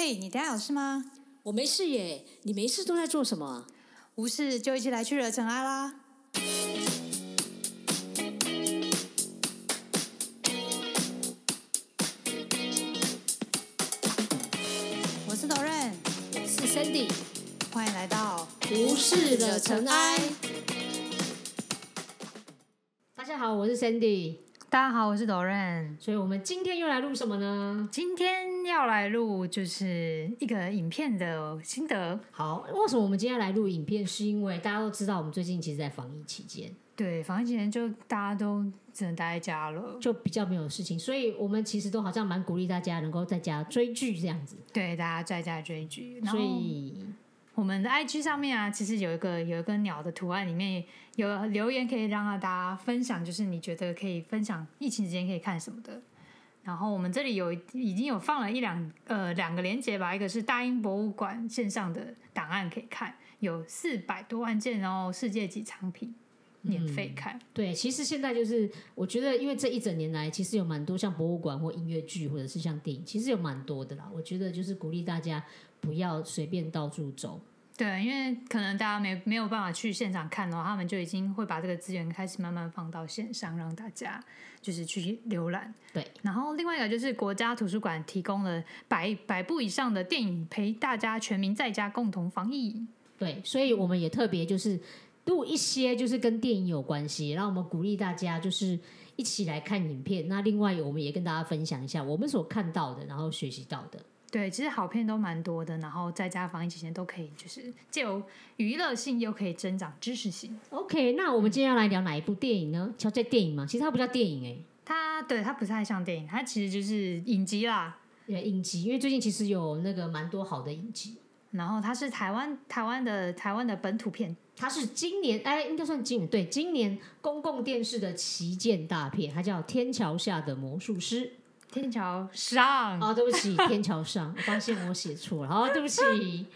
嘿，你等下有事吗？我没事耶，你没事都在做什么？无事就一起来去惹尘埃啦！我是导任，是 Sandy，欢迎来到无事惹尘埃。大家好，我是 Sandy，大家好，我是 Doran，。所以我们今天又来录什么呢？今天要来录就是一个影片的心得。好，为什么我们今天来录影片？是因为大家都知道，我们最近其实，在防疫期间，对，防疫期间就大家都只能待在家了。就比较没有事情，所以我们其实都好像蛮鼓励大家能够在家追剧这样子。对，大家在家追剧，然所后以我们的 IG 上面啊，其实有一个有一个鸟的图案，里面有留言可以让大家分享，就是你觉得可以分享疫情之间可以看什么的。然后我们这里有已经有放了一两呃两个连接吧，一个是大英博物馆线上的档案可以看，有四百多万件，然后世界级藏品免费看。对，其实现在就是我觉得，因为这一整年来，其实有蛮多像博物馆或音乐剧，或者是像电影，其实有蛮多的啦。我觉得就是鼓励大家不要随便到处走。对，因为可能大家没没有办法去现场看的话，他们就已经会把这个资源开始慢慢放到线上，让大家就是去浏览。对，然后另外一个就是国家图书馆提供了百百部以上的电影，陪大家全民在家共同防疫。对，所以我们也特别就是录一些就是跟电影有关系，然后我们鼓励大家就是一起来看影片。那另外我们也跟大家分享一下我们所看到的，然后学习到的。对，其实好片都蛮多的，然后在家防疫期间都可以，就是既有娱乐性又可以增长知识性。OK，那我们今天要来聊哪一部电影呢？叫这电影吗？其实它不叫电影哎、它对它不太像电影，它其实就是影集啦。欸，影集，因为最近其实有那个蛮多好的影集。然后它是台湾台湾的台湾的本土片，它是今年哎，应该算今年对今年公共电视的旗舰大片，它叫《天桥下的魔术师》。天桥上，哦，对不起，天桥上，我发现我写错了，哦，对不起。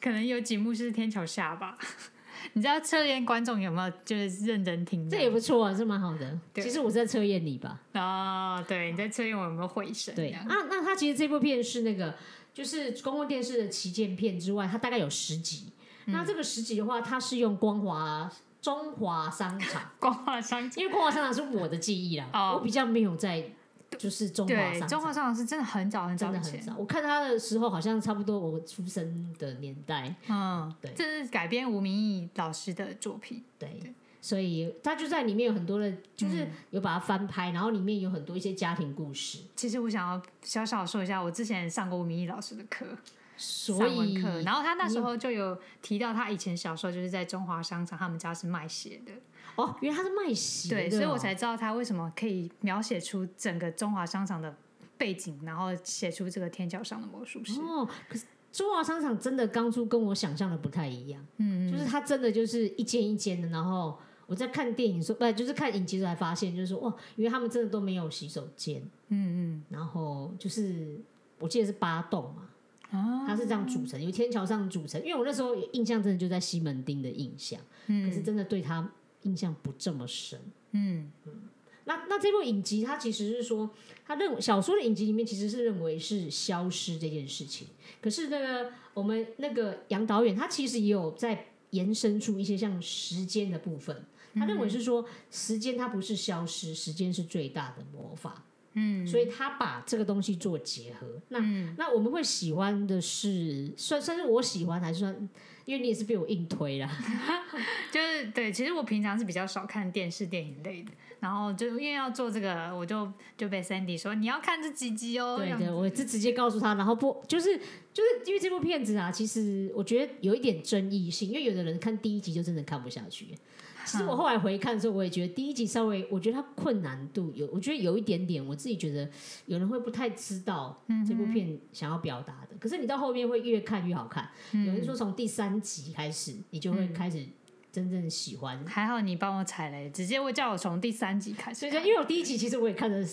可能有几幕是天桥下吧。你知道测验观众有没有就是认真听的？这也不错啊，这蛮好的。其实我是在测验你吧。哦，对，你在测验我有没有回神？对啊，那它其实这部片是那个，就是公共电视的旗舰片之外，它大概有十集。嗯那这个十集的话，它是用光华中华商场，光华商场因为光华商场是我的记忆啦，哦我比较没有在就是中华对商场。中华商场是真的很早很早以前，真的很早，我看他的时候好像差不多我出生的年代，嗯，对这是改编吴明义老师的作品。对，所以他就在里面有很多的，就是有把它翻拍，然后里面有很多一些家庭故事，其实我想要小小说一下，我之前上过吴明义老师的课，所以课，然后他那时候就有提到他以前小时候就是在中华商场，他们家是卖鞋的，哦，原来他是卖鞋的哦，对，所以我才知道他为什么可以描写出整个中华商场的背景，然后写出这个天桥上的魔术师。哦，可是中华商场真的当初跟我想象的不太一样，嗯，就是它真的就是一间一间的，然后我在看电影的时候，不就是看影集的时候才发现，就是说哇，因为他们真的都没有洗手间，嗯嗯，然后就是我记得是八栋嘛，啊，它是这样组成，有天桥上组成。因为我那时候印象真的就在西门町的印象，可是真的对他印象不这么深。嗯嗯那那这部影集，它其实是说，他认为小说的影集里面其实是认为是消失这件事情，可是那个我们那个杨导演，他其实也有在延伸出一些像时间的部分。他认为是说，时间它不是消失，时间是最大的魔法。嗯，所以他把这个东西做结合。那、那我们会喜欢的是，算算是我喜欢，还是算？因为你也是被我硬推啦。就是对，其实我平常是比较少看电视电影类的，然后就因为要做这个，我就就被 Sandy 说你要看这几集哦，这对对，样子我就直接告诉他，然后不就是就是因为这部片子啊，其实我觉得有一点争议性，因为有的人看第一集就真的看不下去。其实我后来回看的时候，我也觉得第一集稍微，我觉得它困难度有，我觉得有一点点，我自己觉得有人会不太知道这部片想要表达的。可是你到后面会越看越好看，有人说从第三集开始，你就会开始真正喜欢。还好你帮我踩雷，直接会叫我从第三集开始。所以说，因为我第一集其实我也看了，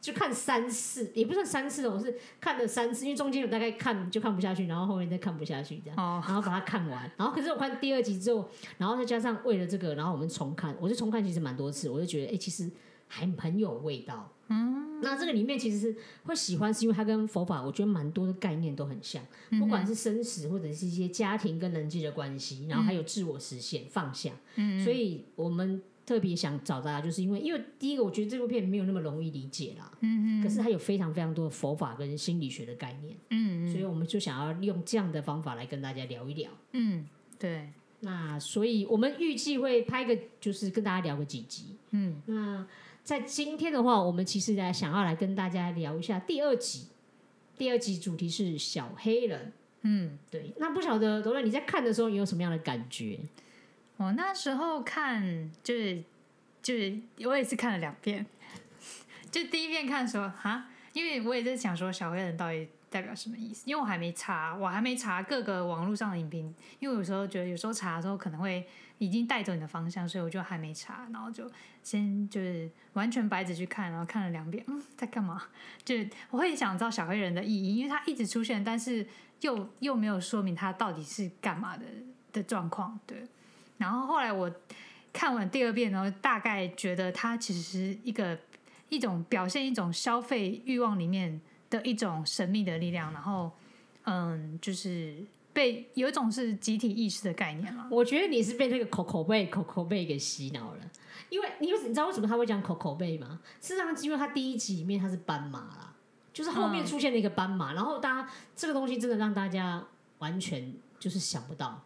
就看三次，也不算三次哦，我是看了三次，因为中间有大概看就看不下去，然后后面再看不下去这样，哦然后把它看完。然后可是我看第二集之后，然后再加上为了这个，然后我们重看，我就重看其实蛮多次，我就觉得哎、其实还很有味道。嗯，那这个里面其实是会喜欢，是因为它跟佛法我觉得蛮多的概念都很像，不管是生死或者是一些家庭跟人际的关系，然后还有自我实现、放下。嗯，所以我们特别想找大家，就是因为因为第一个，我觉得这部片没有那么容易理解啦。嗯嗯。可是它有非常非常多的佛法跟心理学的概念。嗯嗯。所以我们就想要用这样的方法来跟大家聊一聊。嗯，对。那所以我们预计会拍个，就是跟大家聊个几集。嗯，那在今天的话，我们其实来想要来跟大家聊一下第二集。第二集主题是小黑人。嗯，对。那不晓得罗伦你在看的时候，你有什么样的感觉？我那时候看，就是就是我也是看了两遍。就第一遍看的时候，哈，因为我也在想说小黑人到底。代表什么意思？因为我还没查，我还没查各个网络上的影评，因为有时候觉得有时候查的时候可能会已经带走你的方向，所以我就还没查，然后就先就是完全白纸去看，然后看了两遍，嗯，在干嘛？就是我会想知道小黑人的意义，因为他一直出现，但是又又没有说明他到底是干嘛的的状况，对。然后后来我看完第二遍，然后大概觉得它其实是一个一种表现一种消费欲望里面。的一种神秘的力量，然后，嗯，就是被有一种是集体意识的概念嘛。我觉得你是被那个口口贝口口贝给洗脑了，因为你你知道为什么他会讲口口贝吗？事实上，因为他第一集里面他是斑马啦，就是后面出现了一个斑马，然后大家这个东西真的让大家完全就是想不到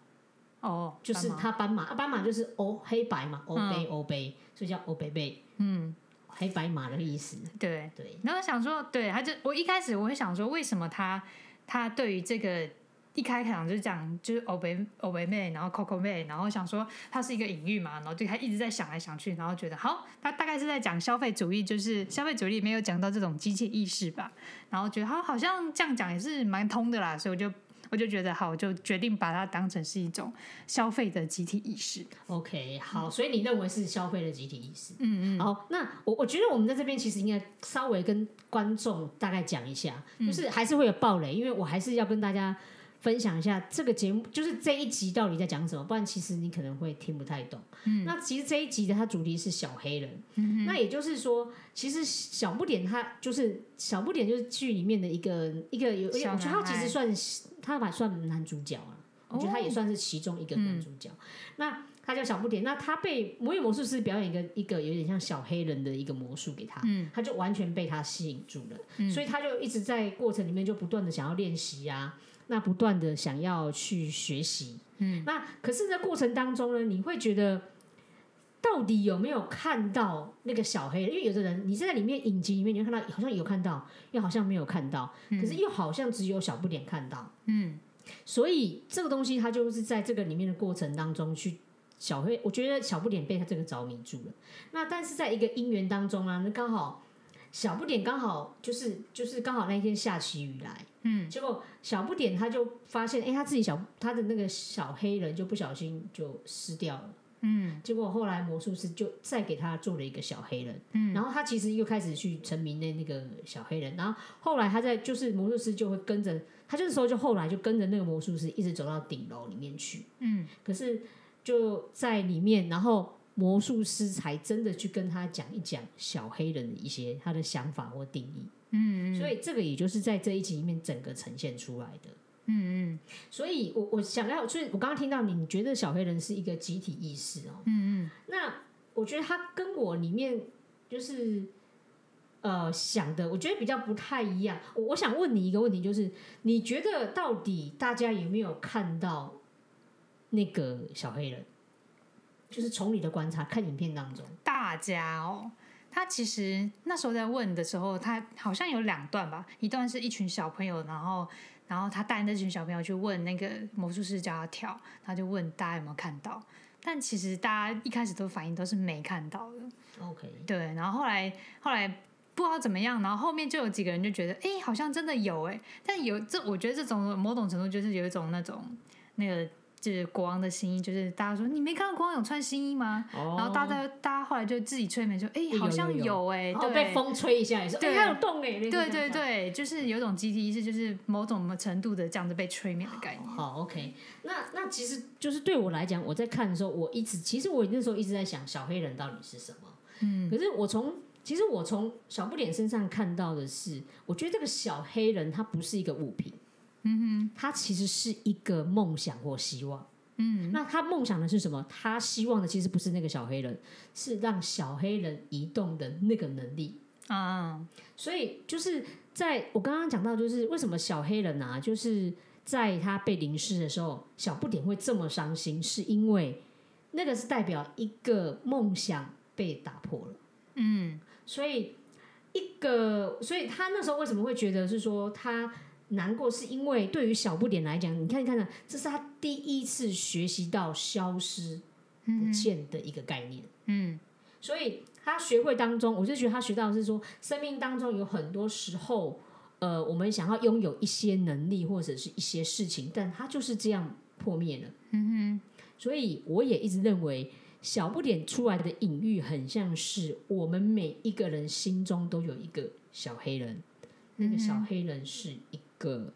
哦，就是他斑马，斑马就是欧黑白嘛，欧贝欧贝，所以叫欧贝贝，嗯。黑白马的意思，对对。然后想说，对，他就我一开始我会想说，为什么他他对于这个一开场就讲就是欧贝欧贝妹，然后 Coco 妹，然后想说它是一个隐喻嘛，然后就他一直在想来想去，然后觉得好，他大概是在讲消费主义，就是消费主义没有讲到这种机械意识吧，然后觉得他好像这样讲也是蛮通的啦，所以我就。我就觉得好，我就决定把它当成是一种消费的集体意识。OK，好，所以你认为是消费的集体意识？嗯嗯。好，那我我觉得我们在这边其实应该稍微跟观众大概讲一下，就是还是会有暴雷，因为我还是要跟大家。分享一下这个节目，就是这一集到底在讲什么？不然其实你可能会听不太懂。嗯，那其实这一集的它主题是小黑人。嗯那也就是说，其实小不点他就是小不点就是剧里面的一个一个有，我觉得他其实算他把算男主角啊。我觉得他也算是其中一个男主角。那他叫小不点，那他被魔影魔术师表演一个一个有点像小黑人的一个魔术给他，嗯，他就完全被他吸引住了。嗯，所以他就一直在过程里面就不断的想要练习啊。那不断的想要去学习，嗯，那可是，在过程当中呢，你会觉得到底有没有看到那个小黑？因为有的人，你是在里面影集里面，你会看到好像有看到，又好像没有看到，可是又好像只有小不点看到，嗯，所以这个东西它就是在这个里面的过程当中去小黑，我觉得小不点被他这个着迷住了。那但是在一个姻缘当中啊，那刚好。小不点刚好就是就是刚好那一天下起雨来，嗯，结果小不点他就发现，哎，他自己小他的那个小黑人就不小心就湿掉了，嗯，结果后来魔术师就再给他做了一个小黑人，嗯，然后他其实又开始去沉迷那那个小黑人，然后后来他在就是魔术师就会跟着他，这个时候就后来就跟着那个魔术师一直走到顶楼里面去，嗯，可是就在里面，然后。魔术师才真的去跟他讲一讲小黑人的一些他的想法或定义，嗯，所以这个也就是在这一集里面整个呈现出来的，嗯嗯，所以我我想要，所以我刚刚听到你，你觉得小黑人是一个集体意识哦，嗯嗯，那我觉得他跟我里面就是呃想的，我觉得比较不太一样。我我想问你一个问题，就是你觉得到底大家有没有看到那个小黑人？就是从你的观察看影片当中，大家哦，他其实那时候在问的时候，他好像有两段吧，一段是一群小朋友，然后然后他带那群小朋友去问那个魔术师叫他跳，他就问大家有没有看到，但其实大家一开始都反应都是没看到的。OK，对，然后后来后来不知道怎么样，然后后面就有几个人就觉得，哎，好像真的有哎，但有这我觉得这种某种程度就是有一种那种那个。就是国王的新衣，就是大家说你没看到国王有穿新衣吗？然后大家大家后来就自己催眠说，哎，好像有哎，对，被风吹一下也是，对，它有动哎，对对对，就是有种集体意识，就是某种程度的这样子被催眠的概念。好，OK，那那其实就是对我来讲，我在看的时候，我一直其实我那时候一直在想，小黑人到底是什么？嗯，可是我从其实我从小不点身上看到的是，我觉得这个小黑人他不是一个物品，嗯哼，他其实是一个梦想或希望。嗯，那他梦想的是什么？他希望的其实不是那个小黑人，是让小黑人移动的那个能力啊。所以就是在我刚刚讲到，就是为什么小黑人啊，就是在他被淋湿的时候，小不点会这么伤心，是因为那个是代表一个梦想被打破了。嗯，所以一个，所以他那时候为什么会觉得是说他？难过是因为对于小不点来讲，你看，看呢，这是他第一次学习到消失不见的一个概念。嗯，所以他学会当中，我就觉得他学到的是说，生命当中有很多时候，呃，我们想要拥有一些能力或者是一些事情，但他就是这样破灭了。嗯哼，所以我也一直认为，小不点出来的隐喻很像是我们每一个人心中都有一个小黑人，那个小黑人是一。个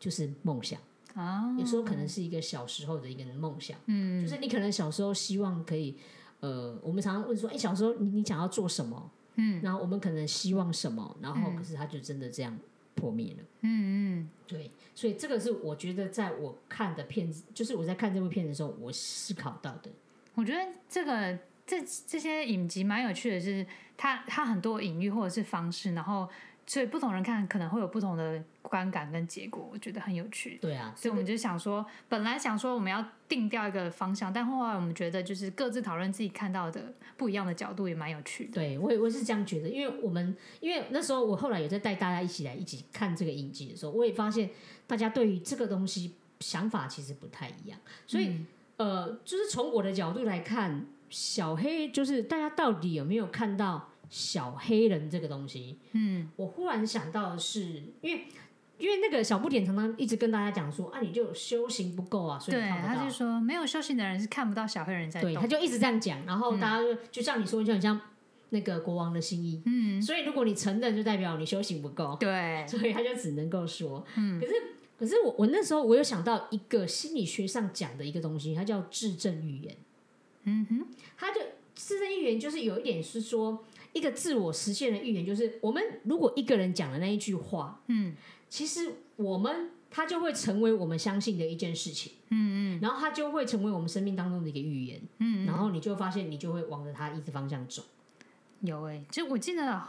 就是梦想啊，有时候可能是一个小时候的一个梦想，嗯，就是你可能小时候希望可以，呃，我们常常问说，哎，小时候你你想要做什么？嗯，然后我们可能希望什么，然后可是他就真的这样破灭了，嗯嗯，对，所以这个是我觉得在我看的片子，就是我在看这部片子的时候，我思考到的。我觉得这个这这些影集蛮有趣的，是它它很多隐喻或者是方式，然后。所以不同人看可能会有不同的观感跟结果，我觉得很有趣。对啊，所以我们就想说，本来想说我们要定掉一个方向，但后来我们觉得就是各自讨论自己看到的不一样的角度也蛮有趣的。对，我也我是这样觉得，因为我们因为那时候我后来也在带大家一起来一起看这个影集的时候，我也发现大家对于这个东西想法其实不太一样。所以呃，就是从我的角度来看，小黑就是大家到底有没有看到？小黑人这个东西，嗯，我忽然想到的是，因为因为那个小不点常常一直跟大家讲说，啊，你就修行不够啊，所以看不到。他就说，没有修行的人是看不到小黑人在动。对，他就一直这样讲，然后大家就就像你说，就很像那个国王的心意。嗯，所以如果你承认，就代表你修行不够。对，所以他就只能够说，嗯，可是可是我我那时候我有想到一个心理学上讲的一个东西，它叫质证预言。嗯哼，他就质证预言就是有一点是说。一个自我实现的预言，就是我们如果一个人讲的那一句话，嗯，其实我们他就会成为我们相信的一件事情，嗯嗯，然后他就会成为我们生命当中的一个预言，嗯，然后你就发现你就会往着他一直方向走。有哎，就我记得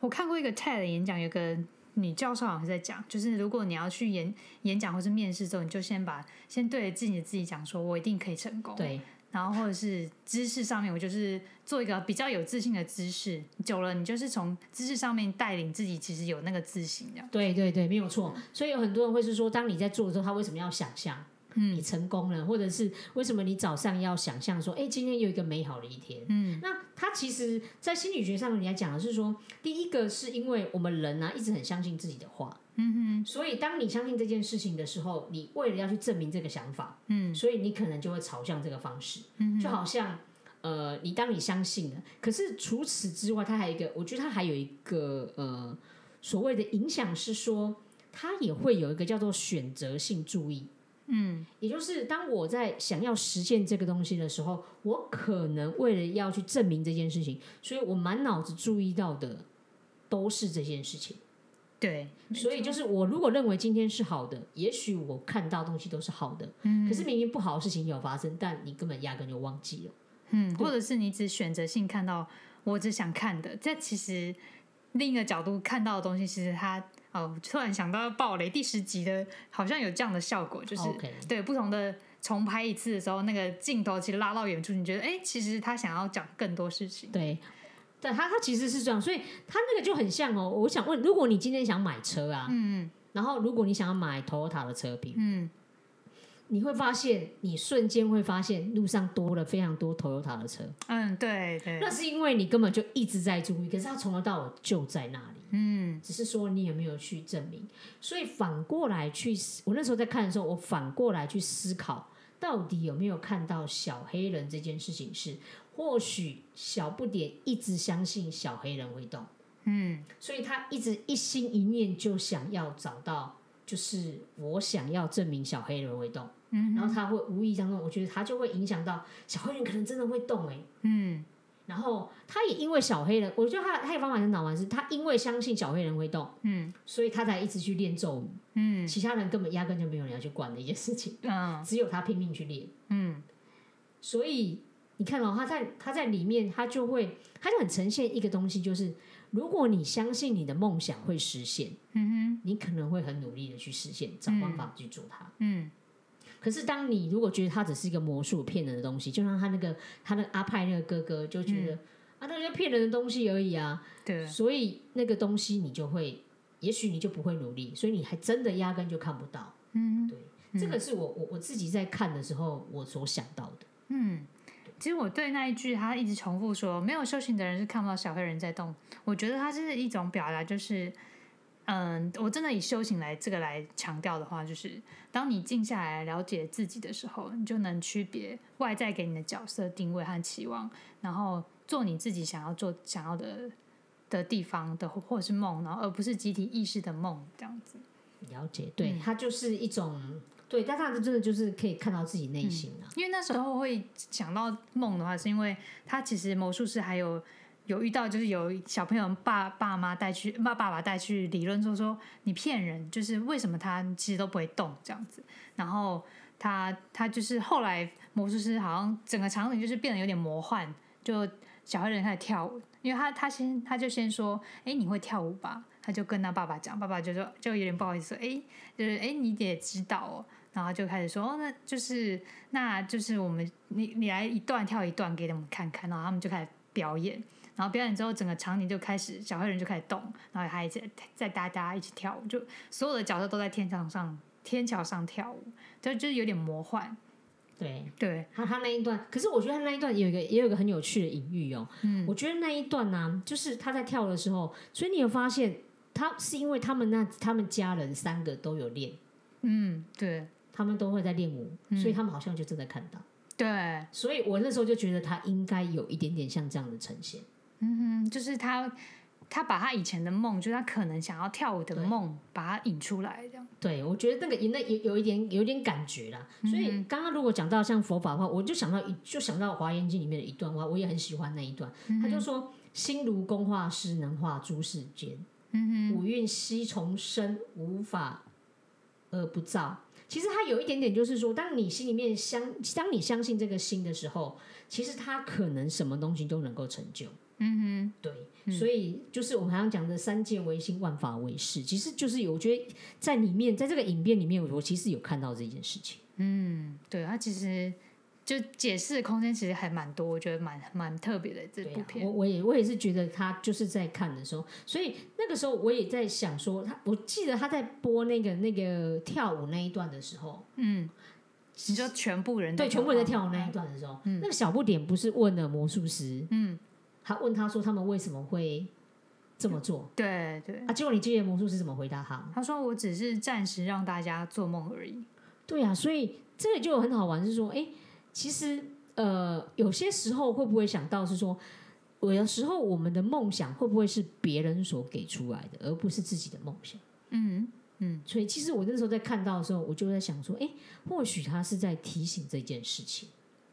我看过一个 TED 演讲，有个女教授好像在讲，就是如果你要去演演讲或是面试之后，你就先把先对着自己的自己讲，说我一定可以成功，对。然后或者是姿势上面，我就是做一个比较有自信的姿势。久了，你就是从姿势上面带领自己，其实有那个自信的。对对对，没有错。所以有很多人会是说，当你在做的时候，他为什么要想象？嗯，你成功了，或者是为什么你早上要想象说，哎，今天有一个美好的一天？嗯，那他其实，在心理学上面来讲的是说，第一个是因为我们人呢一直很相信自己的话。嗯哼，所以当你相信这件事情的时候，你为了要去证明这个想法，嗯，所以你可能就会朝向这个方式，嗯，就好像，呃，你当你相信了，可是除此之外，它还有一个，我觉得它还有一个，呃，所谓的影响是说，它也会有一个叫做选择性注意，嗯，也就是当我在想要实现这个东西的时候，我可能为了要去证明这件事情，所以我满脑子注意到的都是这件事情。对，所以就是我如果认为今天是好的，也许我看到东西都是好的，嗯，可是明明不好的事情有发生，但你根本压根就忘记了，嗯，或者是你只选择性看到我只想看的，这其实另一个角度看到的东西，其实它哦，突然想到暴雷第十集的，好像有这样的效果，就是对不同的重拍一次的时候，那个镜头其实拉到远处，你觉得哎，其实他想要讲更多事情，对。对，他他其实是这样，所以他那个就很像哦。我想问，如果你今天想买车啊，嗯，然后如果你想要买 Toyota 的车品，嗯，你会发现，你瞬间会发现路上多了非常多 Toyota 的车，嗯，对对，那是因为你根本就一直在注意，可是他从头到尾就在那里，嗯，只是说你有没有去证明。所以反过来去，我那时候在看的时候，我反过来去思考，到底有没有看到小黑人这件事情是。或许小不点一直相信小黑人会动，嗯，所以他一直一心一念就想要找到，就是我想要证明小黑人会动，嗯，然后他会无意当中，我觉得他就会影响到小黑人可能真的会动，哎，嗯，然后他也因为小黑人，我觉得他他有方法很脑玩，是他因为相信小黑人会动，嗯。所以他才一直去练咒语，嗯。其他人根本压根就没有人要去管的一件事情，嗯。只有他拼命去练。嗯。所以你看哦，他在他在里面，他就会，他就很呈现一个东西，就是如果你相信你的梦想会实现，嗯你可能会很努力的去实现，找方法去做它。哼嗯可是当你如果觉得它只是一个魔术骗人的东西，就像他那个他那个阿派那个哥哥就觉得、啊，那就骗人的东西而已啊，对，所以那个东西你就会，也许你就不会努力，所以你还真的压根就看不到。嗯对，这个是我我我自己在看的时候我所想到的。嗯。其实我对那一句他一直重复说“没有修行的人是看不到小黑人在动”，我觉得它是一种表达，就是嗯，我真的以修行来这个来强调的话，就是当你静下来了解自己的时候，你就能区别外在给你的角色定位和期望，然后做你自己想要做想要的的地方的，或者是梦，然后而不是集体意识的梦这样子。了解，对，它就是一种对，但它真的就是可以看到自己内心啊。因为那时候会想到梦的话，是因为他其实魔术师还有有遇到，就是有小朋友爸爸妈带去，爸爸爸带去理论说说你骗人，就是为什么他其实都不会动这样子。然后他他就是后来魔术师好像整个场景就是变得有点魔幻，就小黑人开始跳舞，因为他他先他就先说，哎，你会跳舞吧？他就跟他爸爸讲，爸爸就说就有点不好意思，哎，就是哎你也知道哦。然后就开始说，哦，那就是，那就是我们，你你来一段跳一段给他们看看，然后他们就开始表演，然后表演之后，整个场景就开始，小黑人就开始动，然后还在在大家一起跳舞，就所有的角色都在天桥上天桥上跳舞，就就是有点魔幻，对，对，他他那一段，可是我觉得他那一段有一个也有一个很有趣的隐喻哦。嗯，我觉得那一段呢、就是他在跳的时候，所以你有发现，他是因为他们那他们家人三个都有练，嗯，对他们都会在练舞，所以他们好像就正在看到。对，所以我那时候就觉得他应该有一点点像这样的呈现。嗯哼，就是他他把他以前的梦，就是他可能想要跳舞的梦，把它引出来，这样，对，我觉得那个那有有一点有一点感觉啦。所以刚刚如果讲到像佛法的话，我就想到一就想到《华严经》里面的一段话，我也很喜欢那一段。他就说：“心如工画师，能画诸世间。嗯五蕴悉从生，无法而不造。”其实它有一点点，就是说，当你心里面相，当你相信这个心的时候，其实它可能什么东西都能够成就。嗯哼。对，所以就是我们刚刚讲的三界唯心，万法唯识，其实就是有，我觉得在里面，在这个影片里面，我其实有看到这件事情。嗯，对，他其实就解释的空间其实还蛮多，我觉得蛮蛮特别的这部片，我我也我也是觉得他就是在看的时候，所以那个时候我也在想说，他我记得他在播那个那个跳舞那一段的时候，嗯，你说全部人对，全部人在跳舞那一段的时候，嗯。那个小不点不是问了魔术师，嗯，他问他说他们为什么会这么做对对，啊？结果你记得魔术师怎么回答他？他说我只是暂时让大家做梦而已，对啊，所以这个就很好玩，是说，哎，其实呃，有些时候会不会想到是说，有的时候我们的梦想会不会是别人所给出来的，而不是自己的梦想？嗯嗯，所以其实我那时候在看到的时候，我就在想说，哎，或许他是在提醒这件事情。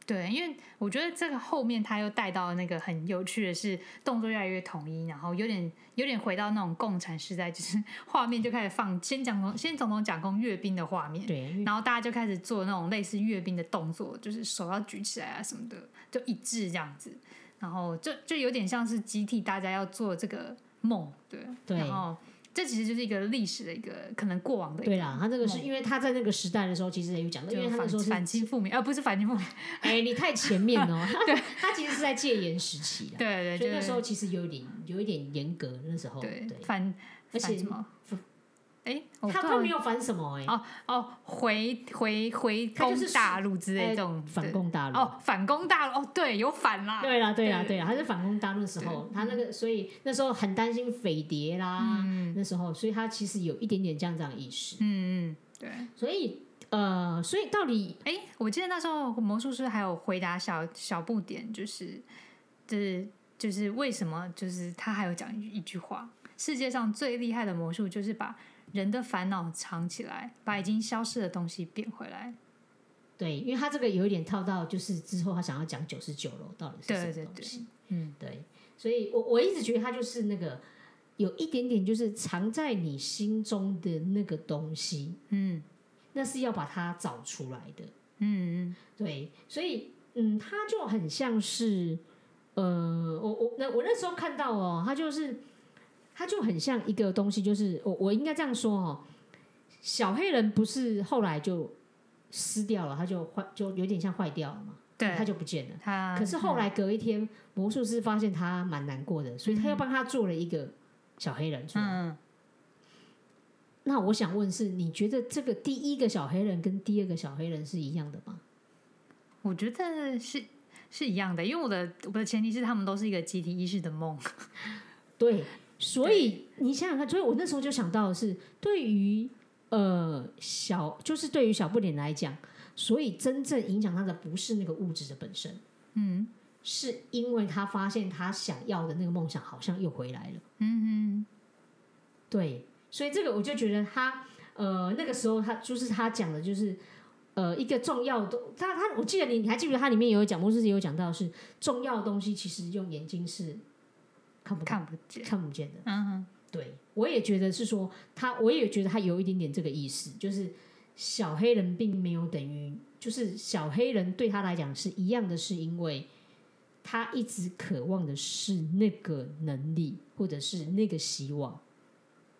对，因为我觉得这个后面他又带到那个很有趣的是动作越来越统一，然后有点有点回到那种共产时代，就是 画面就开始放先讲从先总统讲功阅兵的画面，对，然后大家就开始做那种类似阅兵的动作，就是手要举起来啊什么的，就一致这样子，然后就就有点像是集体大家要做这个梦，对，对然后这其实就是一个历史的一个可能过往的一个对啦，他这个是因为他在那个时代的时候，其实也有讲到，因为反他那时候是反清复明，而、不是反清复明，哎，你太前面了，对。他其实是在戒严时期对，对对，所以那时候其实有一点有一点严格，那时候对对，反而且什么？哎，我他他没有反什么哎，哦哦，回回回攻他就是大陆之类哎这种反攻大陆哦，反攻大陆哦，对，有反啦，对啦，对啦，对对。啦，他是反攻大陆的时候，他那个所以那时候很担心匪谍啦，嗯。那时候，所以他其实有一点点这样这样意识，嗯嗯，对。所以呃，所以到底哎，我记得那时候魔术师还有回答小小不点，就是就是就是为什么就是他还有讲一句话，世界上最厉害的魔术就是把人的烦恼藏起来，把已经消失的东西变回来。对，因为他这个有一点套到，就是之后他想要讲九十九楼到底是什么对对对东西，嗯，对，所以我我一直觉得他就是那个有一点点就是藏在你心中的那个东西，嗯。那是要把它找出来的。嗯嗯。对，所以嗯，他就很像是，呃，我我那我那时候看到哦，他就是，他就很像一个东西，就是我我应该这样说哦，小黑人不是后来就撕掉了，他就坏，就有点像坏掉了嘛，对，他就不见了。他可是后来隔一天，魔术师发现他蛮难过的，所以他又帮他做了一个小黑人出来。嗯，那我想问是，你觉得这个第一个小黑人跟第二个小黑人是一样的吗？我觉得是是一样的，因为我的我的前提是他们都是一个集体意识的梦。对，所以你想想看，所以我那时候就想到的是，对于呃小，就是对于小不点来讲，所以真正影响他的不是那个物质的本身，嗯是因为他发现他想要的那个梦想好像又回来了。嗯嗯对，所以这个我就觉得他呃那个时候他就是他讲的就是。呃，一个重要的，他他，我记得你你还记不记得他里面有讲，魔术师有讲到是重要的东西，其实用眼睛是看不到、看不见。看不见的。嗯哼，对，我也觉得是说他，我也觉得他有一点点这个意思，就是小黑人并没有等于，就是小黑人对他来讲是一样的，是因为他一直渴望的是那个能力，或者是那个希望。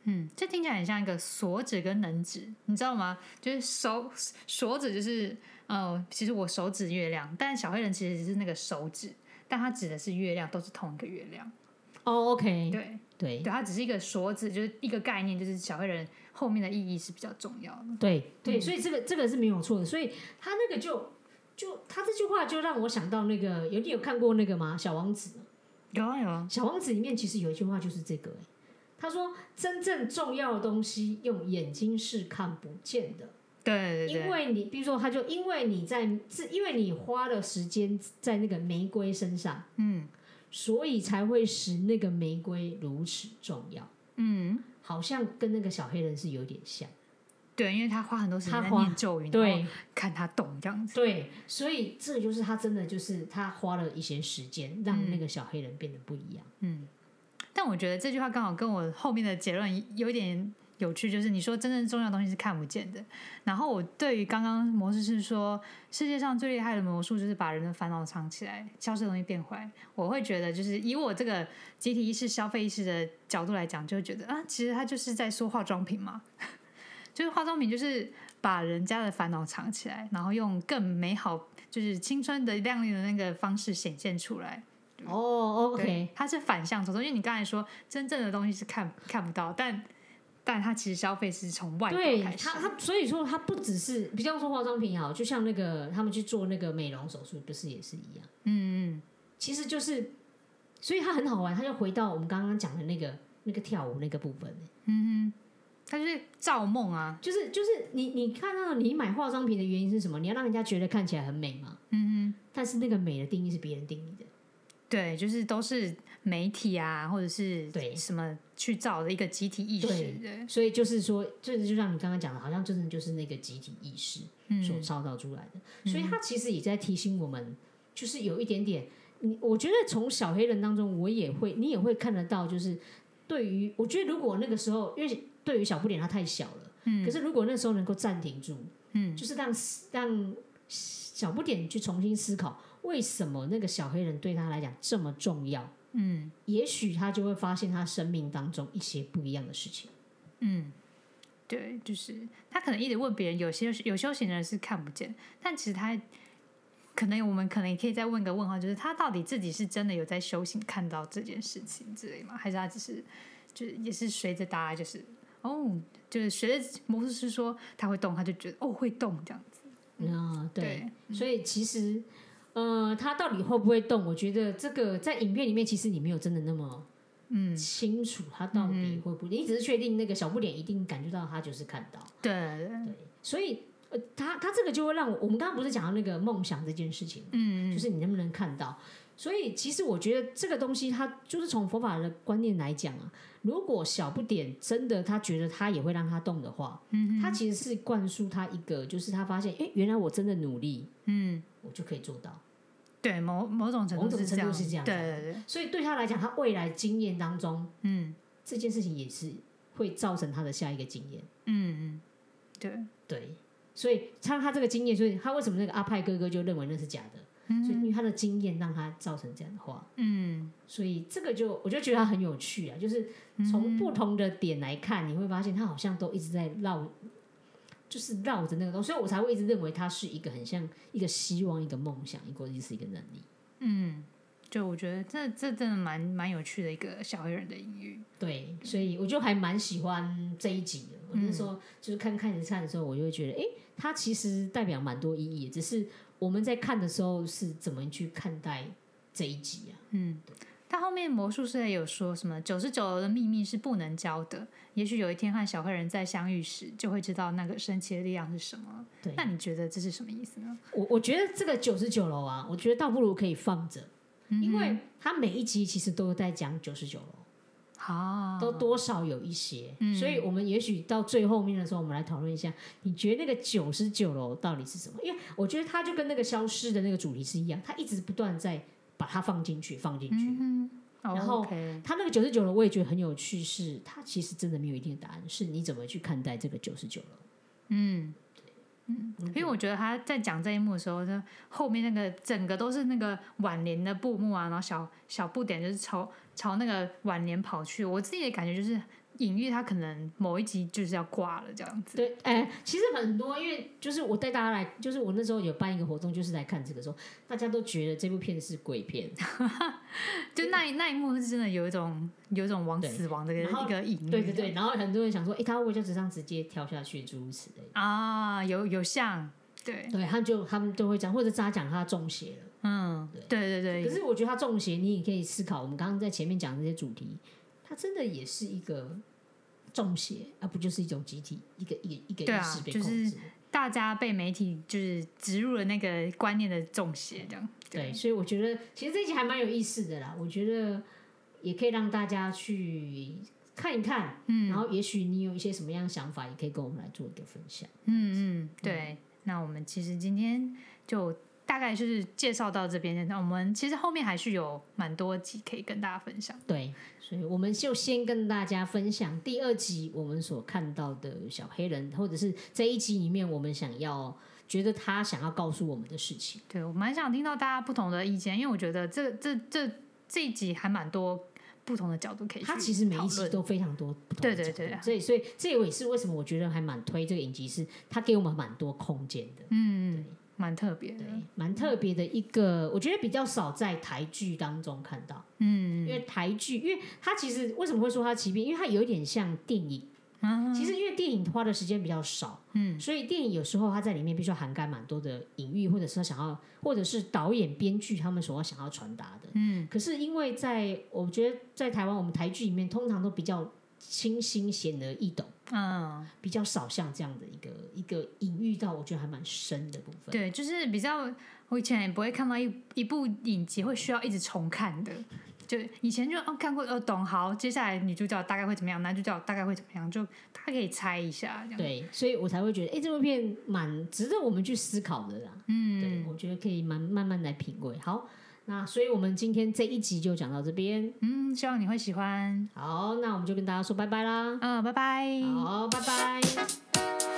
嗯，这听起来很像一个锁指跟能指，你知道吗？就是手锁指就是呃，其实我手指月亮，但小黑人其实是那个手指，但他指的是月亮，都是同一个月亮。哦，OK，对。对。对，它只是一个锁指，就是一个概念，就是小黑人后面的意义是比较重要的。对对，所以这个这个是没有错的，所以他那个就就他这句话就让我想到那个，有你有看过那个吗？小王子。有啊有啊，小王子里面其实有一句话就是这个、欸，他说：“真正重要的东西用眼睛是看不见的，对对对，因为你，比如说，他就因为你在是因为你花了时间在那个玫瑰身上，嗯所以才会使那个玫瑰如此重要。嗯，好像跟那个小黑人是有点像，对，因为他花很多时间念咒语，然对后看他动这样子。对，所以这就是他真的就是他花了一些时间让那个小黑人变得不一样。嗯，但我觉得这句话刚好跟我后面的结论有一点有趣，就是你说真正重要的东西是看不见的。然后我对于刚刚魔术师说世界上最厉害的魔术就是把人的烦恼藏起来，消失的东西变坏，我会觉得就是以我这个集体意识、消费意识的角度来讲，就会觉得啊，其实他就是在说化妆品嘛，就是化妆品就是把人家的烦恼藏起来，然后用更美好。就是青春的亮丽的那个方式显现出来，哦对，OK，它是反向操作，因为你刚才说真正的东西是看看不到，但但它其实消费是从外表对开始他，。他所以说他不只是，比方说化妆品也好，就像那个他们去做那个美容手术，不是也是一样？嗯嗯，其实就是，所以它很好玩，它就回到我们刚刚讲的那个那个跳舞那个部分，嗯哼它就是造梦啊，就是就是你你看到你买化妆品的原因是什么？你要让人家觉得看起来很美嘛。嗯但是那个美的定义是别人定义的，对，就是都是媒体啊，或者是对。什么去造的一个集体意识，对。对，所以就是说，这就像你刚刚讲的，好像真的就是那个集体意识所嗯。创造出来的。所以他其实也在提醒我们，就是有一点点，你我觉得从小黑人当中，我也会，你也会看得到，就是对于我觉得如果那个时候，因为对于小不点他太小了，嗯。可是如果那时候能够暂停住，嗯。就是让让小不点去重新思考，为什么那个小黑人对他来讲这么重要，嗯也许他就会发现他生命当中一些不一样的事情。嗯，对，就是他可能一直问别人，有些有修行的人是看不见，但其实他可能我们可能也可以再问个问号，就是他到底自己是真的有在修行，看到这件事情之类吗？还是他只是就是也是随着大家就是哦，就是随着魔术师说他会动，他就觉得哦会动这样子。啊，对，对所以其实，呃，他到底会不会动？我觉得这个在影片里面，其实你没有真的那么嗯，清楚他到底会不会，你只是确定那个小不点一定感觉到他就是看到，对对，对，所以呃，他他这个就会让我，我们刚刚不是讲到那个梦想这件事情，嗯就是你能不能看到？所以其实我觉得这个东西，它就是从佛法的观念来讲啊，如果小不点真的他觉得他也会让他动的话，嗯，他其实是灌输他一个，就是他发现，哎，原来我真的努力，嗯，我就可以做到。对，某某种程某种程度是这样，度是这样对对对，所以对他来讲，他未来经验当中，嗯这件事情也是会造成他的下一个经验。嗯嗯，对，对，所以他他这个经验，所以他为什么那个阿派哥哥就认为那是假的？所以因为他的经验让他造成这样的话，嗯所以这个就我就觉得他很有趣啊，就是从不同的点来看，你会发现他好像都一直在绕，就是绕着那个东西，所以我才会一直认为他是一个很像一个希望、一个梦想，或者是一个能力。嗯，就我觉得这这真的蛮蛮有趣的一个小黑人的隐喻。对，所以我就还蛮喜欢这一集的。我那时候就是看开始看的时候，我就会觉得，哎，它其实代表蛮多意义，只是我们在看的时候是怎么去看待这一集啊？嗯，他后面魔术师也有说什么九十九楼的秘密是不能教的，也许有一天和小黑人再相遇时，就会知道那个神奇的力量是什么。对那你觉得这是什么意思呢？我我觉得这个九十九楼啊，我觉得倒不如可以放着，因为他每一集其实都在讲九十九楼。啊，都多少有一些，嗯所以我们也许到最后面的时候，我们来讨论一下，你觉得那个九十九楼到底是什么？因为我觉得它就跟那个消失的那个主题是一样，它一直不断在把它放进去，放进去。嗯，然后它那个九十九楼，我也觉得很有趣是，它其实真的没有一定的答案，是你怎么去看待这个九十九楼。嗯。嗯，因为我觉得他在讲这一幕的时候，就后面那个整个都是那个挽联的布幕啊，然后小小不点就是朝朝那个晚年跑去，我自己的感觉就是隐喻他可能某一集就是要挂了这样子。对，哎、其实很多，因为就是我带大家来，就是我那时候有办一个活动，就是来看这个时候，大家都觉得这部片是鬼片，就那一那一幕是真的有一种有一种往死亡的一个隐喻。对对对，然后很多人想说，哎、他会不会就这样直接跳下去，诸如此类的。啊，有有像，对，对，他就他们都会讲，或者他讲他中邪了。嗯，对对对，可是我觉得他中邪，你也可以思考，我们刚刚在前面讲的这些主题，它真的也是一个中邪，而不就是一种集体一个一个一个意识被就是控制。大家被媒体就是植入了那个观念的中邪，这样。对，所以我觉得其实这一集还蛮有意思的啦。我觉得也可以让大家去看一看，嗯然后也许你有一些什么样的想法，也可以跟我们来做一个分享。嗯嗯，对。那我们其实今天就大概就是介绍到这边，那我们其实后面还是有蛮多集可以跟大家分享。对，所以我们就先跟大家分享第二集我们所看到的小黑人，或者是这一集里面我们想要觉得他想要告诉我们的事情。对我蛮想听到大家不同的意见，因为我觉得这这这这一集还蛮多不同的角度可以去讨论。它其实每一集都非常多不同的角度对对对啊所以所以这也是为什么我觉得还蛮推这个影集，是它给我们蛮多空间的。嗯，蛮特别的对。，蛮特别的一个，我觉得比较少在台剧当中看到，嗯因为台剧，因为它其实为什么会说它奇变，因为它有一点像电影。嗯其实因为电影花的时间比较少，嗯，所以电影有时候它在里面必须要涵盖蛮多的隐喻，或者是他想要，或者是导演、编剧他们所要想要传达的。嗯，可是因为在我觉得在台湾，我们台剧里面通常都比较清新、显而易懂，嗯，比较少像这样的一个一个隐喻到我觉得还蛮深的部分。对，就是比较，我以前也不会看到一一部影集会需要一直重看的。就以前就哦看过哦懂好，接下来女主角大概会怎么样，男主角大概会怎么样，就大家可以猜一下这样。对，所以我才会觉得，哎、这部片蛮值得我们去思考的啦。嗯，对，我觉得可以慢慢慢来品味。好，那所以我们今天这一集就讲到这边。嗯，希望你会喜欢。好，那我们就跟大家说拜拜啦。嗯，拜拜。好，拜拜。